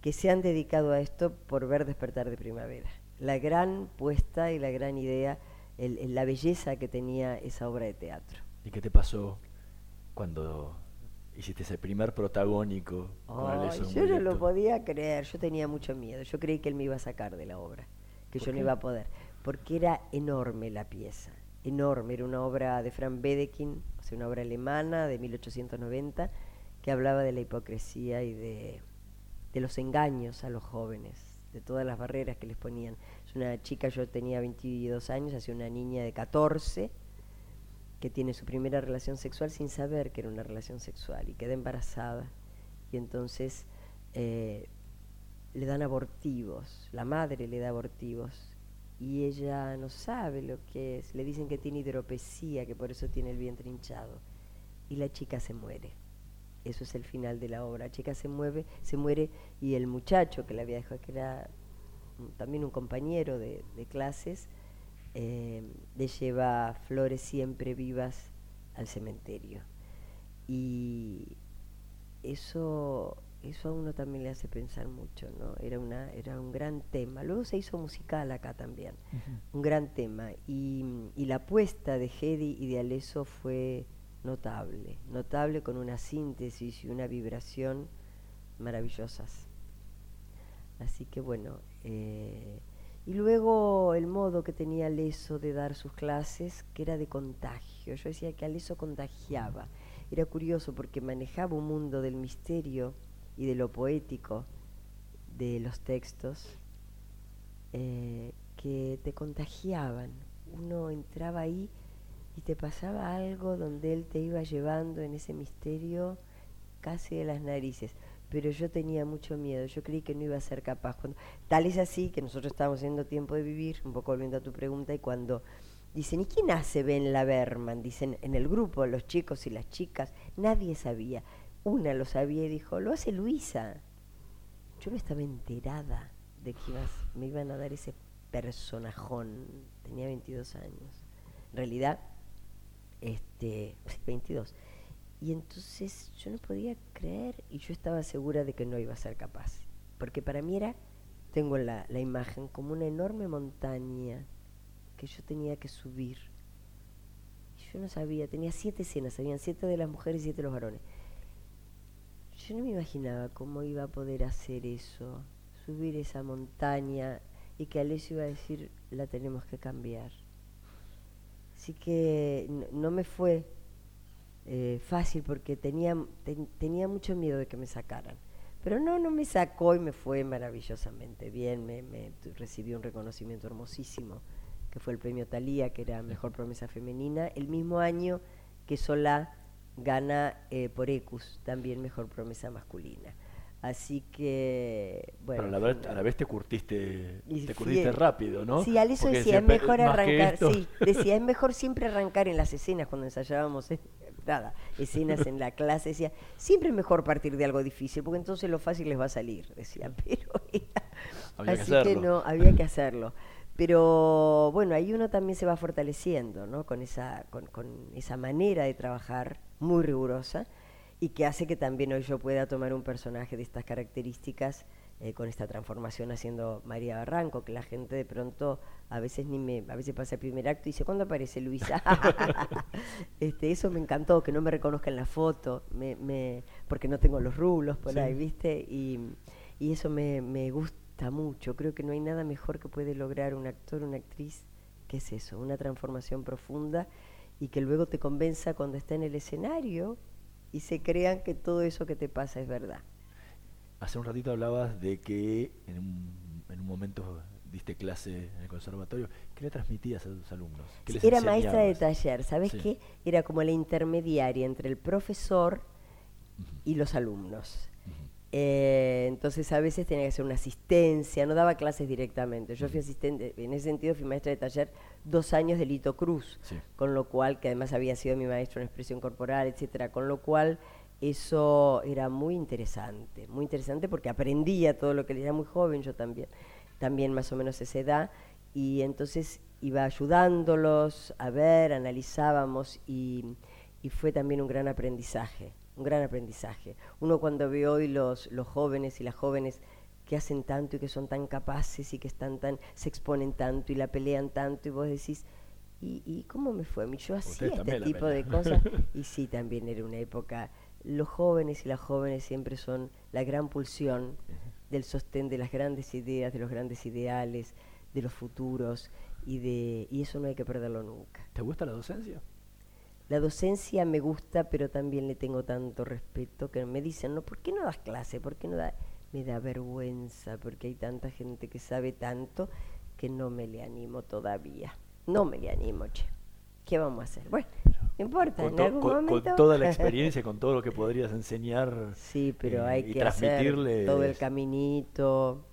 que se han dedicado a esto por ver Despertar de Primavera. La gran puesta y la gran idea, el- el- la belleza que tenía esa obra de teatro. ¿Y qué te pasó cuando hiciste ese primer protagónico Aleso yo no lo podía creer, yo tenía mucho miedo, yo creí que él me iba a sacar de la obra, que ¿Por yo no iba a poder, porque era enorme la pieza, enorme, era una obra de Frank Wedekind, o una obra alemana de 1890, que hablaba de la hipocresía y de, los engaños a los jóvenes, de todas las barreras que les ponían. Es una chica, yo tenía 22 años, hacia una niña de 14, que tiene su primera relación sexual sin saber que era una relación sexual y queda embarazada. Y entonces eh, le dan abortivos, la madre le da abortivos y ella no sabe lo que es. Le dicen que tiene hidropesía, que por eso tiene el vientre hinchado. Y la chica se muere. Eso es el final de la obra. La chica se mueve, se muere y el muchacho que la había dejado, que era también un compañero de, de clases, eh, le lleva flores siempre vivas al cementerio. Y eso, eso a uno también le hace pensar mucho, ¿no? Era, una, era un gran tema. Luego se hizo musical acá también, un gran tema. Y, y la apuesta de Hedy y de Aleso fue notable, notable con una síntesis y una vibración maravillosas. Así que bueno, eh, y luego el modo que tenía Aleso de dar sus clases, que era de contagio. Yo decía que Aleso contagiaba. Era curioso porque manejaba un mundo del misterio y de lo poético de los textos eh, que te contagiaban. Uno entraba ahí y te pasaba algo donde él te iba llevando en ese misterio casi de las narices. Pero yo tenía mucho miedo, yo creí que no iba a ser capaz. Cuando, tal es así que nosotros estábamos haciendo tiempo de vivir, un poco volviendo a tu pregunta, y cuando dicen, ¿y quién hace Ben Laverman? Dicen, en el grupo, los chicos y las chicas, nadie sabía. Una lo sabía y dijo, lo hace Luisa. Yo no estaba enterada de que me iban a dar ese personajón. Tenía 22 años. En realidad, este, 22. Y entonces yo no podía creer y yo estaba segura de que no iba a ser capaz. Porque para mí era, tengo la, la imagen, como una enorme montaña que yo tenía que subir. Y yo no sabía, tenía siete escenas, habían siete de las mujeres y siete de los varones. Yo no me imaginaba cómo iba a poder hacer eso, subir esa montaña y que Alessio iba a decir, la tenemos que cambiar. Así que no, me fue eh, fácil porque tenía, tenía mucho miedo de que me sacaran. Pero no, no me sacó y me fue maravillosamente bien. Me, me recibí un reconocimiento hermosísimo, que fue el premio Talía, que era Mejor Promesa Femenina, el mismo año que Solá gana eh, por Ecus, también Mejor Promesa Masculina. Así que, bueno. Pero a la, vez, te curtiste, te curtiste rápido, ¿no? Sí, Aliso decía, es mejor arrancar, sí, decía, es mejor siempre arrancar en las escenas cuando ensayábamos eh, nada, escenas en la clase, decía, siempre es mejor partir de algo difícil, porque entonces lo fácil les va a salir, decía, pero había así que, que no, había que hacerlo. Pero bueno, ahí uno también se va fortaleciendo, ¿no? Con esa, con, con esa manera de trabajar muy rigurosa y que hace que también hoy yo pueda tomar un personaje de estas características eh, con esta transformación haciendo María Barranco, que la gente de pronto a veces ni me, a veces pasa el primer acto y dice, ¿cuándo aparece Luisa? [LAUGHS] este, eso me encantó, que no me reconozca en la foto, me, me, porque no tengo los rulos por ahí, ¿viste? Y, y eso me, me gusta mucho, creo que no hay nada mejor que puede lograr un actor, una actriz, que es eso, una transformación profunda y que luego te convenza cuando está en el escenario y se crean que todo eso que te pasa es verdad. Hace un ratito hablabas de que en un, en un momento diste clase en el conservatorio. ¿Qué le transmitías a tus alumnos? era maestra de taller, ¿sabes qué? Era como la intermediaria entre el profesor y los alumnos. Eh, entonces a veces tenía que hacer una asistencia, no daba clases directamente. Yo fui asistente, en ese sentido fui maestra de taller dos años de Lito Cruz, con lo cual, que además había sido mi maestro en expresión corporal, etcétera, con lo cual eso era muy interesante, muy interesante porque aprendía todo lo que era muy joven, yo también, también más o menos esa edad, y entonces iba ayudándolos a ver, analizábamos y fue también un gran aprendizaje un gran aprendizaje. Uno cuando ve hoy los, los jóvenes y las jóvenes que hacen tanto y que son tan capaces y que están tan, se exponen tanto y la pelean tanto y vos decís, ¿y, y cómo me fue? Yo hacía este tipo de cosas [LAUGHS] y sí, también era una época, los jóvenes y las jóvenes siempre son la gran pulsión del sostén de las grandes ideas, de los grandes ideales, de los futuros y, de, y eso no hay que perderlo nunca. ¿Te gusta la docencia? La docencia me gusta, pero también le tengo tanto respeto que me dicen, no, ¿por qué no das clase? ¿Por qué no da? Me da vergüenza porque hay tanta gente que sabe tanto que no me le animo todavía. No me le animo, che. ¿Qué vamos a hacer? Bueno, no importa, con en algún con, momento... con toda la [LAUGHS] experiencia, con todo lo que podrías enseñar Sí, pero eh, hay y que hacer todo el caminito,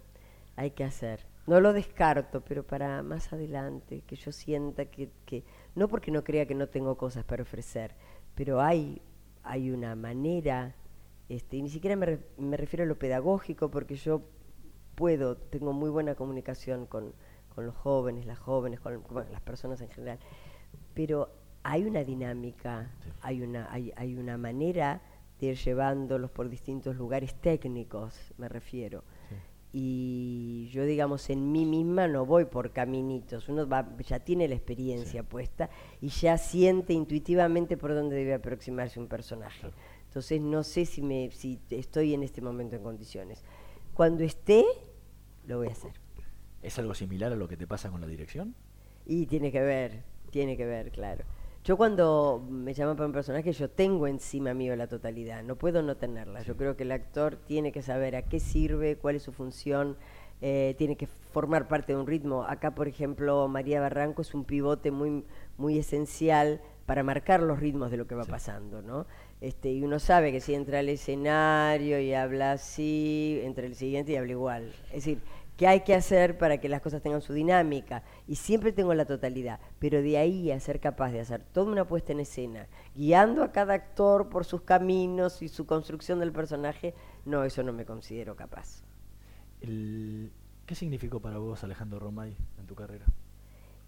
hay que hacer. No lo descarto, pero para más adelante, que yo sienta que, que no porque no crea que no tengo cosas para ofrecer, pero hay, hay una manera, este, y ni siquiera me, me refiero a lo pedagógico, porque yo puedo, tengo muy buena comunicación con, con los jóvenes, las jóvenes, con bueno, las personas en general. Pero hay una dinámica, hay, una, hay, hay una manera de ir llevándolos por distintos lugares técnicos, me refiero. Y yo, digamos, en mí misma no voy por caminitos, uno va, ya tiene la experiencia puesta y ya siente intuitivamente por dónde debe aproximarse un personaje. Entonces no sé si, me, si estoy en este momento en condiciones. Cuando esté, lo voy a hacer. ¿Es algo similar a lo que te pasa con la dirección? Y tiene que ver, tiene que ver, claro. Yo cuando me llaman para un personaje, yo tengo encima mío la totalidad, no puedo no tenerla. Yo creo que el actor tiene que saber a qué sirve, cuál es su función, eh, tiene que formar parte de un ritmo. Acá, por ejemplo, María Barranco es un pivote muy, muy esencial para marcar los ritmos de lo que va pasando, ¿no? Este, y uno sabe que si entra al escenario y habla así, entra el siguiente y habla igual. Es decir, ¿qué hay que hacer para que las cosas tengan su dinámica? Y siempre tengo la totalidad, pero de ahí a ser capaz de hacer toda una puesta en escena, guiando a cada actor por sus caminos y su construcción del personaje, no, eso no me considero capaz. ¿Qué significó para vos Alejandro Romay en tu carrera?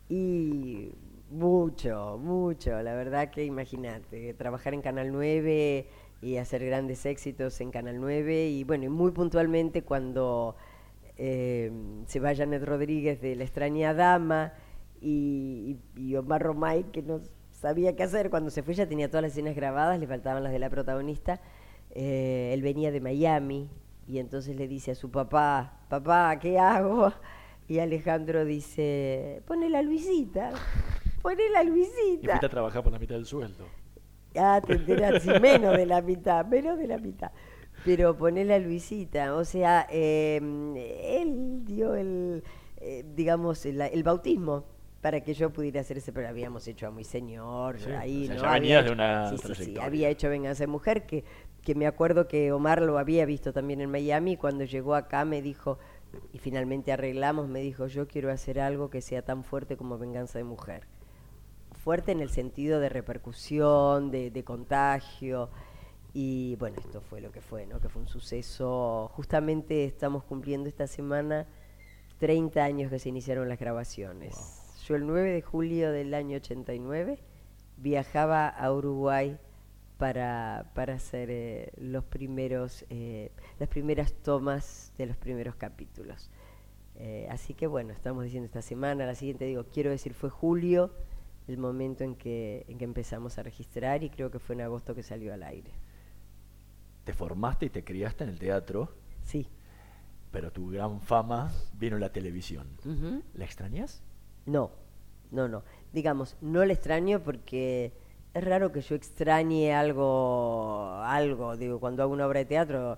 Y mucho, mucho. La verdad que imagínate, trabajar en Canal 9 y hacer grandes éxitos en Canal 9 y bueno, y muy puntualmente cuando eh, se va Janet Rodríguez de La extraña dama y, Omar Romay que no sabía qué hacer, cuando se fue ya tenía todas las escenas grabadas, le faltaban las de la protagonista, eh, él venía de Miami y entonces le dice a su papá, papá, ¿qué hago? Y Alejandro dice, pone la Luisita. Poné la Luisita. Y fuiste a trabajar por la mitad del sueldo. Ah, te enteras, menos de la mitad, menos de la mitad. Pero poné la Luisita, o sea, em, él dio el, eh, digamos, el, bautismo para que yo pudiera hacer ese, pero habíamos hecho a Muy Señor, ahí, ¿no? Ya venías de una sí, sí, había hecho Venganza de Mujer, que, que me acuerdo que Omar lo había visto también en Miami, cuando llegó acá me dijo, y finalmente arreglamos, me dijo, yo quiero hacer algo que sea tan fuerte como Venganza de Mujer fuerte en el sentido de repercusión, de, contagio. Y bueno, esto fue lo que fue, ¿no? Que fue un suceso. Justamente estamos cumpliendo esta semana 30 años que se iniciaron las grabaciones. Yo el 9 de julio del año 89 viajaba a Uruguay para, para hacer eh, los primeros, eh, las primeras tomas de los primeros capítulos. Eh, así que bueno, estamos diciendo esta semana, la siguiente digo, quiero decir, fue julio el momento en que, en que empezamos a registrar y creo que fue en agosto que salió al aire. Te formaste y te criaste en el teatro. Sí. Pero tu gran fama vino en la televisión. ¿La extrañas? No, no, no. Digamos, no la extraño porque es raro que yo extrañe algo, algo. Digo, cuando hago una obra de teatro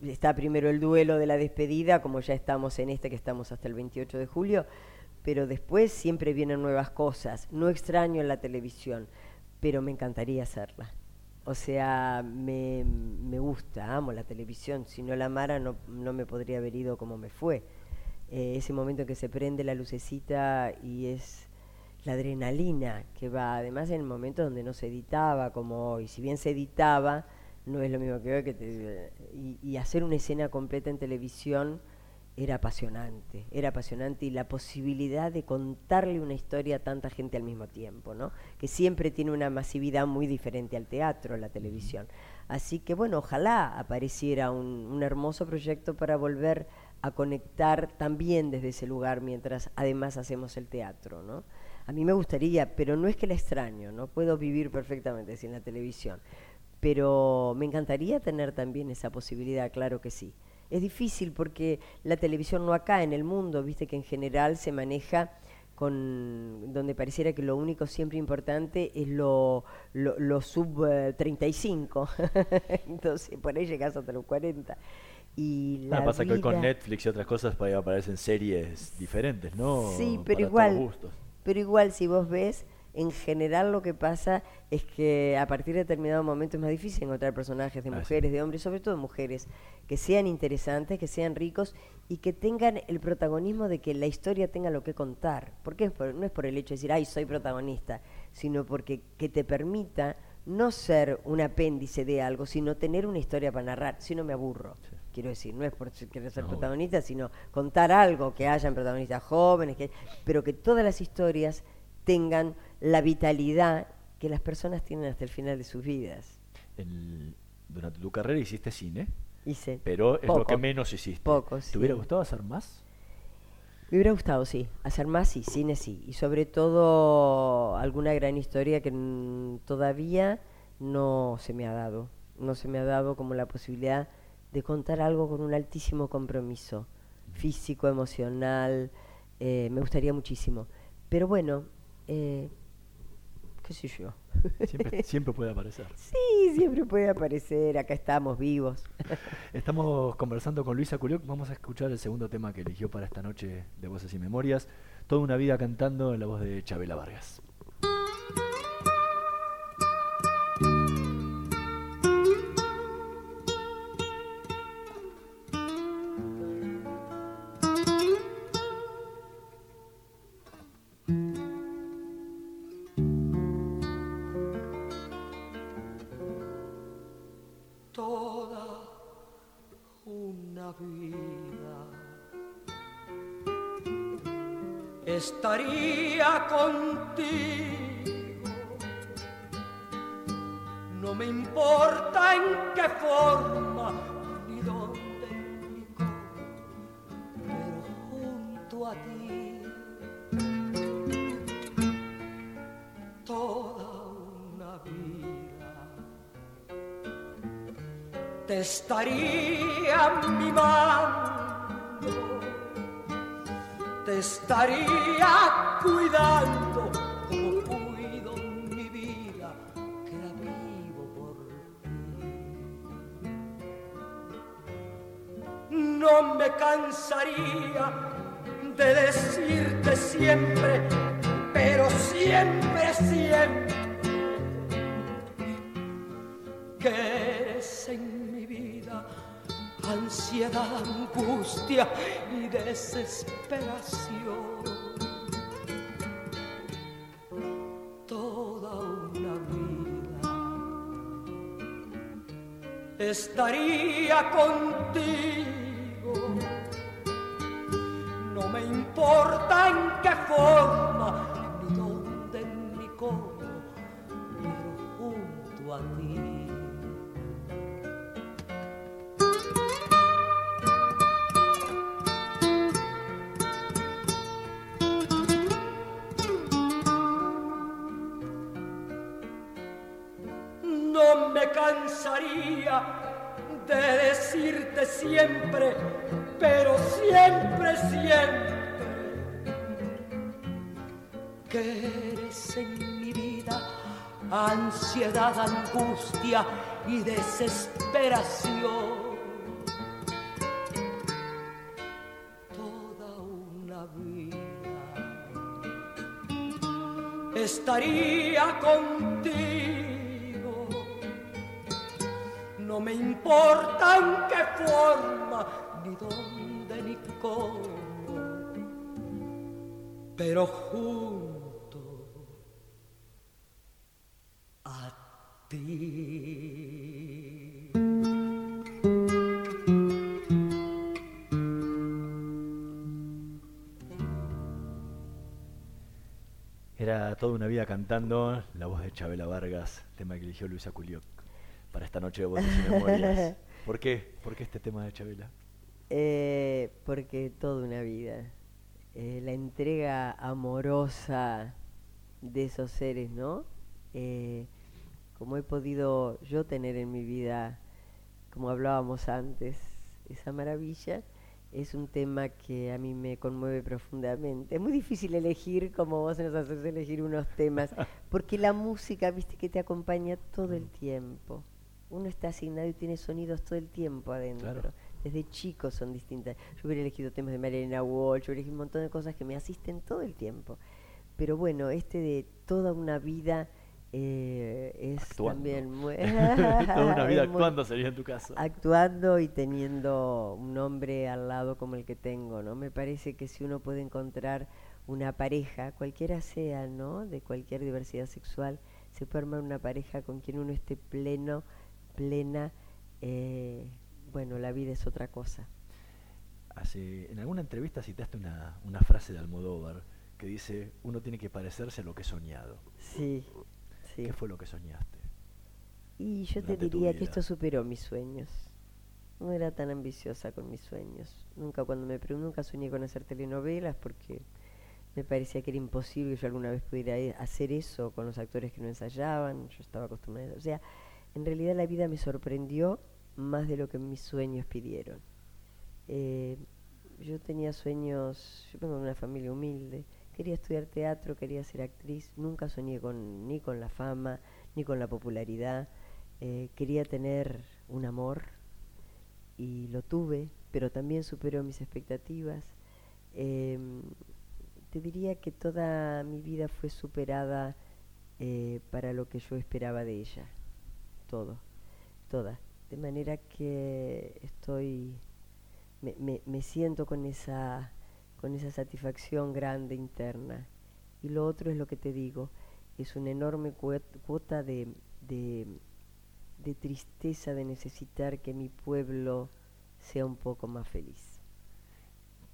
está primero el duelo de la despedida, como ya estamos en este que estamos hasta el 28 de julio pero después siempre vienen nuevas cosas. No extraño en la televisión, pero me encantaría hacerla. O sea, me, gusta, amo la televisión. Si no la amara, no, no me podría haber ido como me fue. Eh, ese momento en que se prende la lucecita y es la adrenalina que va, además en el momento donde no se editaba como hoy. Si bien se editaba, no es lo mismo que hoy. Que te, y, y hacer una escena completa en televisión era apasionante, era apasionante y la posibilidad de contarle una historia a tanta gente al mismo tiempo, ¿no? Que siempre tiene una masividad muy diferente al teatro, a la televisión. Así que bueno, ojalá apareciera un, hermoso proyecto para volver a conectar también desde ese lugar mientras además hacemos el teatro, ¿no? A mí me gustaría, pero no es que la extraño, no puedo vivir perfectamente sin la televisión, pero me encantaría tener también esa posibilidad, claro que sí es difícil porque la televisión no acá en el mundo, viste que en general se maneja con donde pareciera que lo único siempre importante es lo, lo, sub 35. [LAUGHS] Entonces, por ahí llegas hasta los 40. Y la pasa que con Netflix y otras cosas aparecen series diferentes, ¿no? Sí, pero igual, pero igual si vos ves, en general lo que pasa es que a partir de determinado momento es más difícil encontrar personajes de mujeres, de hombres, sobre todo mujeres, que sean interesantes, que sean ricos y que tengan el protagonismo de que la historia tenga lo que contar. Porque no es por el hecho de decir, ay, soy protagonista, sino porque que te permita no ser un apéndice de algo, sino tener una historia para narrar, si no me aburro. quiero decir, no es por querer ser protagonista, sino contar algo, que hayan protagonistas jóvenes, que, pero que todas las historias tengan la vitalidad que las personas tienen hasta el final de sus vidas. durante tu carrera hiciste cine. Hice. Pero es lo que menos hiciste. Poco, ¿Te hubiera gustado hacer más? Me hubiera gustado, sí. Hacer más, sí. Cine, sí. Y sobre todo alguna gran historia que todavía no se me ha dado. No se me ha dado como la posibilidad de contar algo con un altísimo compromiso físico, emocional. Eh, me gustaría muchísimo. Pero bueno, eh, qué sé yo. [LAUGHS] Siempre, puede aparecer. Sí, siempre puede aparecer. Acá estamos vivos. [LAUGHS] Estamos conversando con Luisa Culioc. Vamos a escuchar el segundo tema que eligió para esta noche de Voces y Memorias. Toda una vida cantando en la voz de Chabela Vargas. Estaría mimando te estaría cuidando como cuido mi vida, que la vivo por ti. No me cansaría de decirte siempre, pero siempre, siempre, que eres en ansiedad, angustia y desesperación. Toda una vida estaría contigo. No me importa en qué forma, ni dónde, ni cómo, pero junto a ti. Siempre, pero siempre, siempre, que eres en mi vida ansiedad, angustia y desesperación. Toda una vida estaría contigo me importa en qué forma, ni dónde, ni cómo, pero junto a ti. Era toda una vida cantando la voz de Chabela Vargas, tema que eligió Luisa Culioc para esta noche de Voces y Memorias. [LAUGHS] ¿Por qué? ¿Por qué este tema de Chabela? Eh, porque toda una vida. Eh, la entrega amorosa de esos seres, ¿no? Eh, como he podido yo tener en mi vida, como hablábamos antes, esa maravilla, es un tema que a mí me conmueve profundamente. Es muy difícil elegir, como vos nos haces elegir unos temas, [LAUGHS] porque la música, viste, que te acompaña todo el tiempo uno está asignado y tiene sonidos todo el tiempo adentro. Desde chico son distintas. Yo hubiera elegido temas de Marilena Walsh, yo hubiera elegido un montón de cosas que me asisten todo el tiempo. Pero bueno, este de toda una vida eh, es también muy... [LAUGHS] toda una vida [LAUGHS] actuando sería en tu caso. Actuando y teniendo un hombre al lado como el que tengo, ¿no? Me parece que si uno puede encontrar una pareja, cualquiera sea, ¿no? De cualquier diversidad sexual, se puede armar una pareja con quien uno esté pleno plena eh, bueno, la vida es otra cosa. Hace, en alguna entrevista citaste una, una frase de Almodóvar que dice, uno tiene que parecerse a lo que he soñado. Sí, sí. ¿Qué fue lo que soñaste? Y yo te diría que esto superó mis sueños. No era tan ambiciosa con mis sueños. Nunca cuando me nunca soñé con hacer telenovelas porque me parecía que era imposible que yo alguna vez pudiera e- hacer eso con los actores que no ensayaban. Yo estaba acostumbrada. a eso. O sea, en realidad la vida me sorprendió más de lo que mis sueños pidieron. Eh, yo tenía sueños, yo vengo de una familia humilde, quería estudiar teatro, quería ser actriz, nunca soñé con, ni con la fama, ni con la popularidad, Eh, quería tener un amor y lo tuve, pero también superó mis expectativas. Em, te diría que toda mi vida fue superada eh, para lo que yo esperaba de ella, todo, toda. De manera que estoy, me, me- me siento con esa, con esa satisfacción grande interna. Y lo otro es lo que te digo, es una enorme cuot- cuota de, de, de tristeza de necesitar que mi pueblo sea un poco más feliz.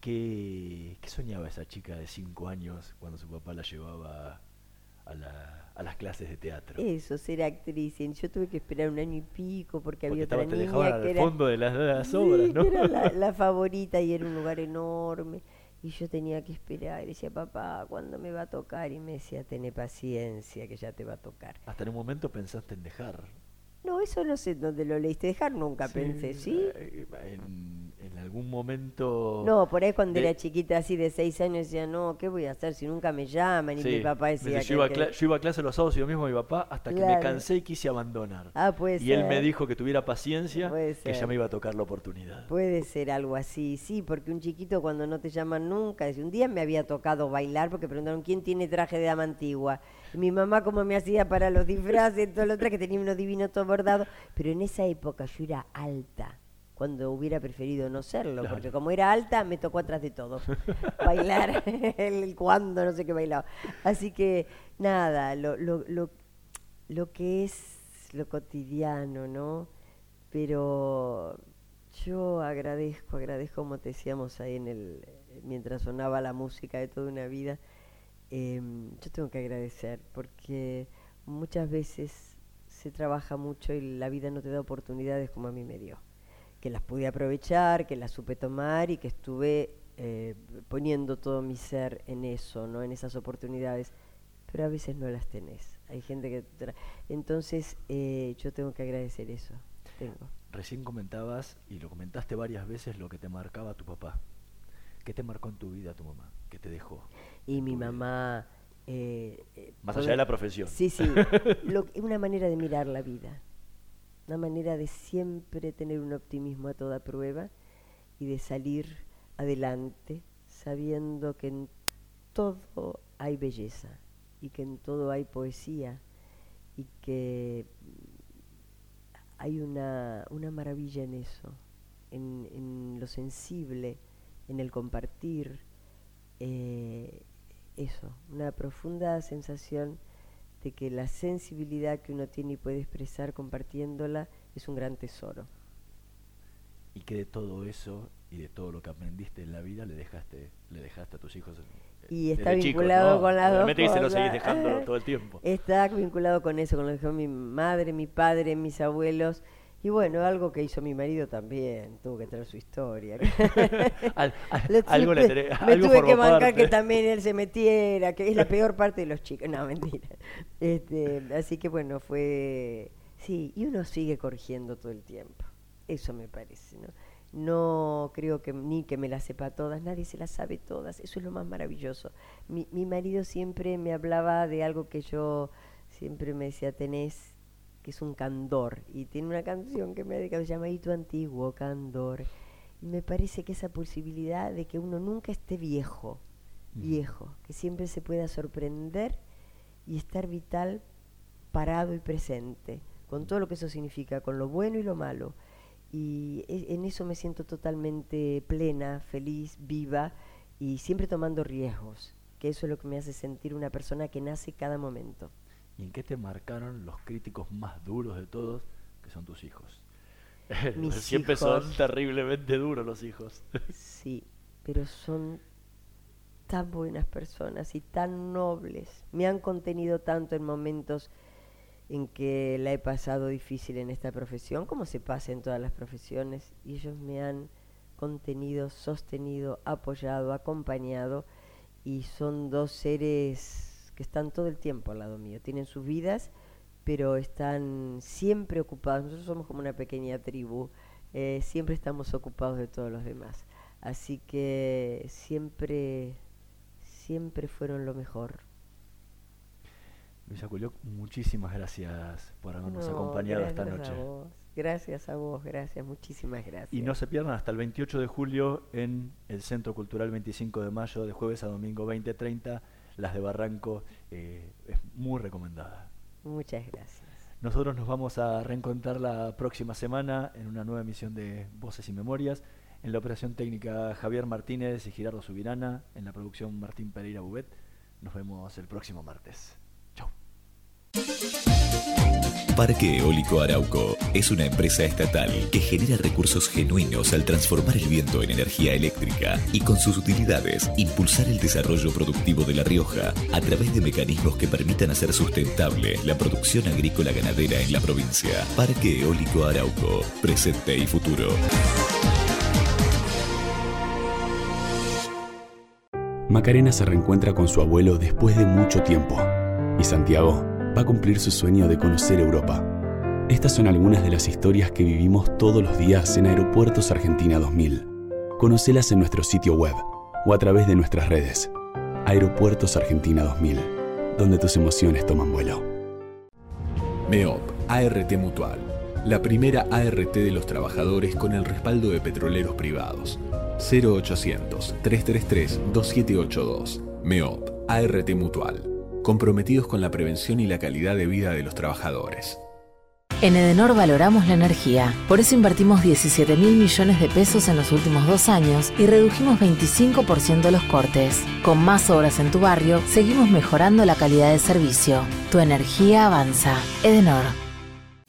¿Qué, qué soñaba esa chica de cinco años cuando su papá la llevaba a, la- a las clases de teatro? Eso, ser actriz. Y Yo tuve que esperar un año y pico porque, había estaba- otra te niña dejaban que al era, fondo de las- de las Sí, obras, era la, [LAUGHS] la favorita y era un lugar enorme. Y yo tenía que esperar. Y decía, papá, ¿cuándo me va a tocar? Y me decía, tené paciencia, que ya te va a tocar. Hasta en un momento pensaste en dejar. No, eso no sé dónde lo leíste. Dejar nunca pensé, ¿sí? eh, en algún momento. No, por ahí cuando de- era chiquita, así de seis años, decía, no, ¿qué voy a hacer si nunca me llaman? Y Sí, mi papá decía dice, que... yo, iba que- yo iba a clase los sábados y yo mismo a mi papá hasta que me cansé y quise abandonar. Ah, puede y él me dijo que tuviera paciencia, que ya me iba a tocar la oportunidad. Puede ser algo así, sí, porque un chiquito cuando no te llaman nunca, dice, un día me había tocado bailar porque preguntaron quién tiene traje de dama antigua. Mi mamá como me hacía para los disfraces, todo lo otro, que tenía uno divino todo bordado, pero en esa época yo era alta, cuando hubiera preferido no serlo, Claro. porque como era alta me tocó atrás de todo, [LAUGHS] bailar, [LAUGHS] el cuando, no sé qué bailaba. Así que nada, lo, lo, lo, lo que es lo cotidiano, ¿no? Pero yo agradezco, agradezco como te decíamos ahí en el, mientras sonaba la música de toda una vida, em, yo tengo que agradecer porque muchas veces se trabaja mucho y la vida no te da oportunidades como a mí me dio. Que las pude aprovechar, que las supe tomar y que estuve eh, poniendo todo mi ser en eso, ¿no? En esas oportunidades. Pero a veces no las tenés. Hay gente que... tra- Entonces eh, yo tengo que agradecer eso. Tengo. Recién comentabas, y lo comentaste varias veces, lo que te marcaba tu papá. ¿Qué te marcó en tu vida tu mamá? ¿Qué te dejó? Y mi mamá... eh, eh, Más allá de la profesión. Sí, sí. [LAUGHS] lo- una manera de mirar la vida. Una manera de siempre tener un optimismo a toda prueba y de salir adelante sabiendo que en todo hay belleza y que en todo hay poesía y que hay una, una maravilla en eso, en, lo sensible, en el compartir, eh, eso, una profunda sensación de que la sensibilidad que uno tiene y puede expresar compartiéndola es un gran tesoro. Y que de todo eso y de todo lo que aprendiste en la vida le dejaste, le dejaste a tus hijos. eh, Y está desde chicos, vinculado ¿no? con las dos se lo seguís dejando [LAUGHS] todo el tiempo. Está vinculado con eso, con lo que dejó mi madre, mi padre, mis abuelos. Y bueno, algo que hizo mi marido también, tuvo que tener su historia. [LAUGHS] Al- al- Le algo le me algo tuve que bancar parte. que también él se metiera, que es la peor parte de los chicos. No, mentira. Este, así que bueno, fue... Sí, y uno sigue corrigiendo todo el tiempo. Eso me parece, ¿no? No creo que ni que me las sepa todas, nadie se las sabe todas, eso es lo más maravilloso. Mi, mi marido siempre me hablaba de algo que yo siempre me decía, tenés, que es un candor, y tiene una canción que me ha dedicado, se llama Y tu antiguo candor. Y me parece que esa posibilidad de que uno nunca esté viejo, viejo, que siempre se pueda sorprender y estar vital, parado y presente, con todo lo que eso significa, con lo bueno y lo malo. Y e- en eso me siento totalmente plena, feliz, viva y siempre tomando riesgos, que eso es lo que me hace sentir una persona que nace cada momento. ¿Y en qué te marcaron los críticos más duros de todos, que son tus hijos? Mis [LAUGHS] Siempre hijos, son terriblemente duros los hijos. Sí, pero son tan buenas personas y tan nobles. Me han contenido tanto en momentos en que la he pasado difícil en esta profesión, como se pasa en todas las profesiones, y ellos me han contenido, sostenido, apoyado, acompañado, y son dos seres que están todo el tiempo al lado mío, tienen sus vidas, pero están siempre ocupados, nosotros somos como una pequeña tribu, eh, siempre estamos ocupados de todos los demás, así que siempre, siempre fueron lo mejor. Luisa Culió, muchísimas gracias por habernos No, acompañado esta gracias noche. A vos, gracias a vos, gracias, muchísimas gracias. Y no se pierdan hasta el 28 de julio en el Centro Cultural 25 de Mayo, de jueves a domingo 20.30, las de Barranco, eh, es muy recomendada. Muchas gracias. Nosotros nos vamos a reencontrar la próxima semana en una nueva emisión de Voces y Memorias. En la operación técnica Javier Martínez y Girardo Subirana, en la producción Martín Pereira Bubet. Nos vemos el próximo martes. Parque Eólico Arauco es una empresa estatal que genera recursos genuinos al transformar el viento en energía eléctrica y con sus utilidades impulsar el desarrollo productivo de La Rioja a través de mecanismos que permitan hacer sustentable la producción agrícola ganadera en la provincia. Parque Eólico Arauco, presente y futuro. Macarena se reencuentra con su abuelo después de mucho tiempo y Santiago va a cumplir su sueño de conocer Europa. Estas son algunas de las historias que vivimos todos los días en Aeropuertos Argentina 2000. Conocelas en nuestro sitio web o a través de nuestras redes. Aeropuertos Argentina 2000, donde tus emociones toman vuelo. MEOP, ART Mutual. La primera ART de los trabajadores con el respaldo de petroleros privados. 0800-333-2782. MEOP, ART Mutual. Comprometidos con la prevención y la calidad de vida de los trabajadores. En Edenor valoramos la energía, por eso invertimos 17 mil millones de pesos en los últimos dos años y redujimos 25% los cortes. Con más obras en tu barrio, seguimos mejorando la calidad de servicio. Tu energía avanza. Edenor.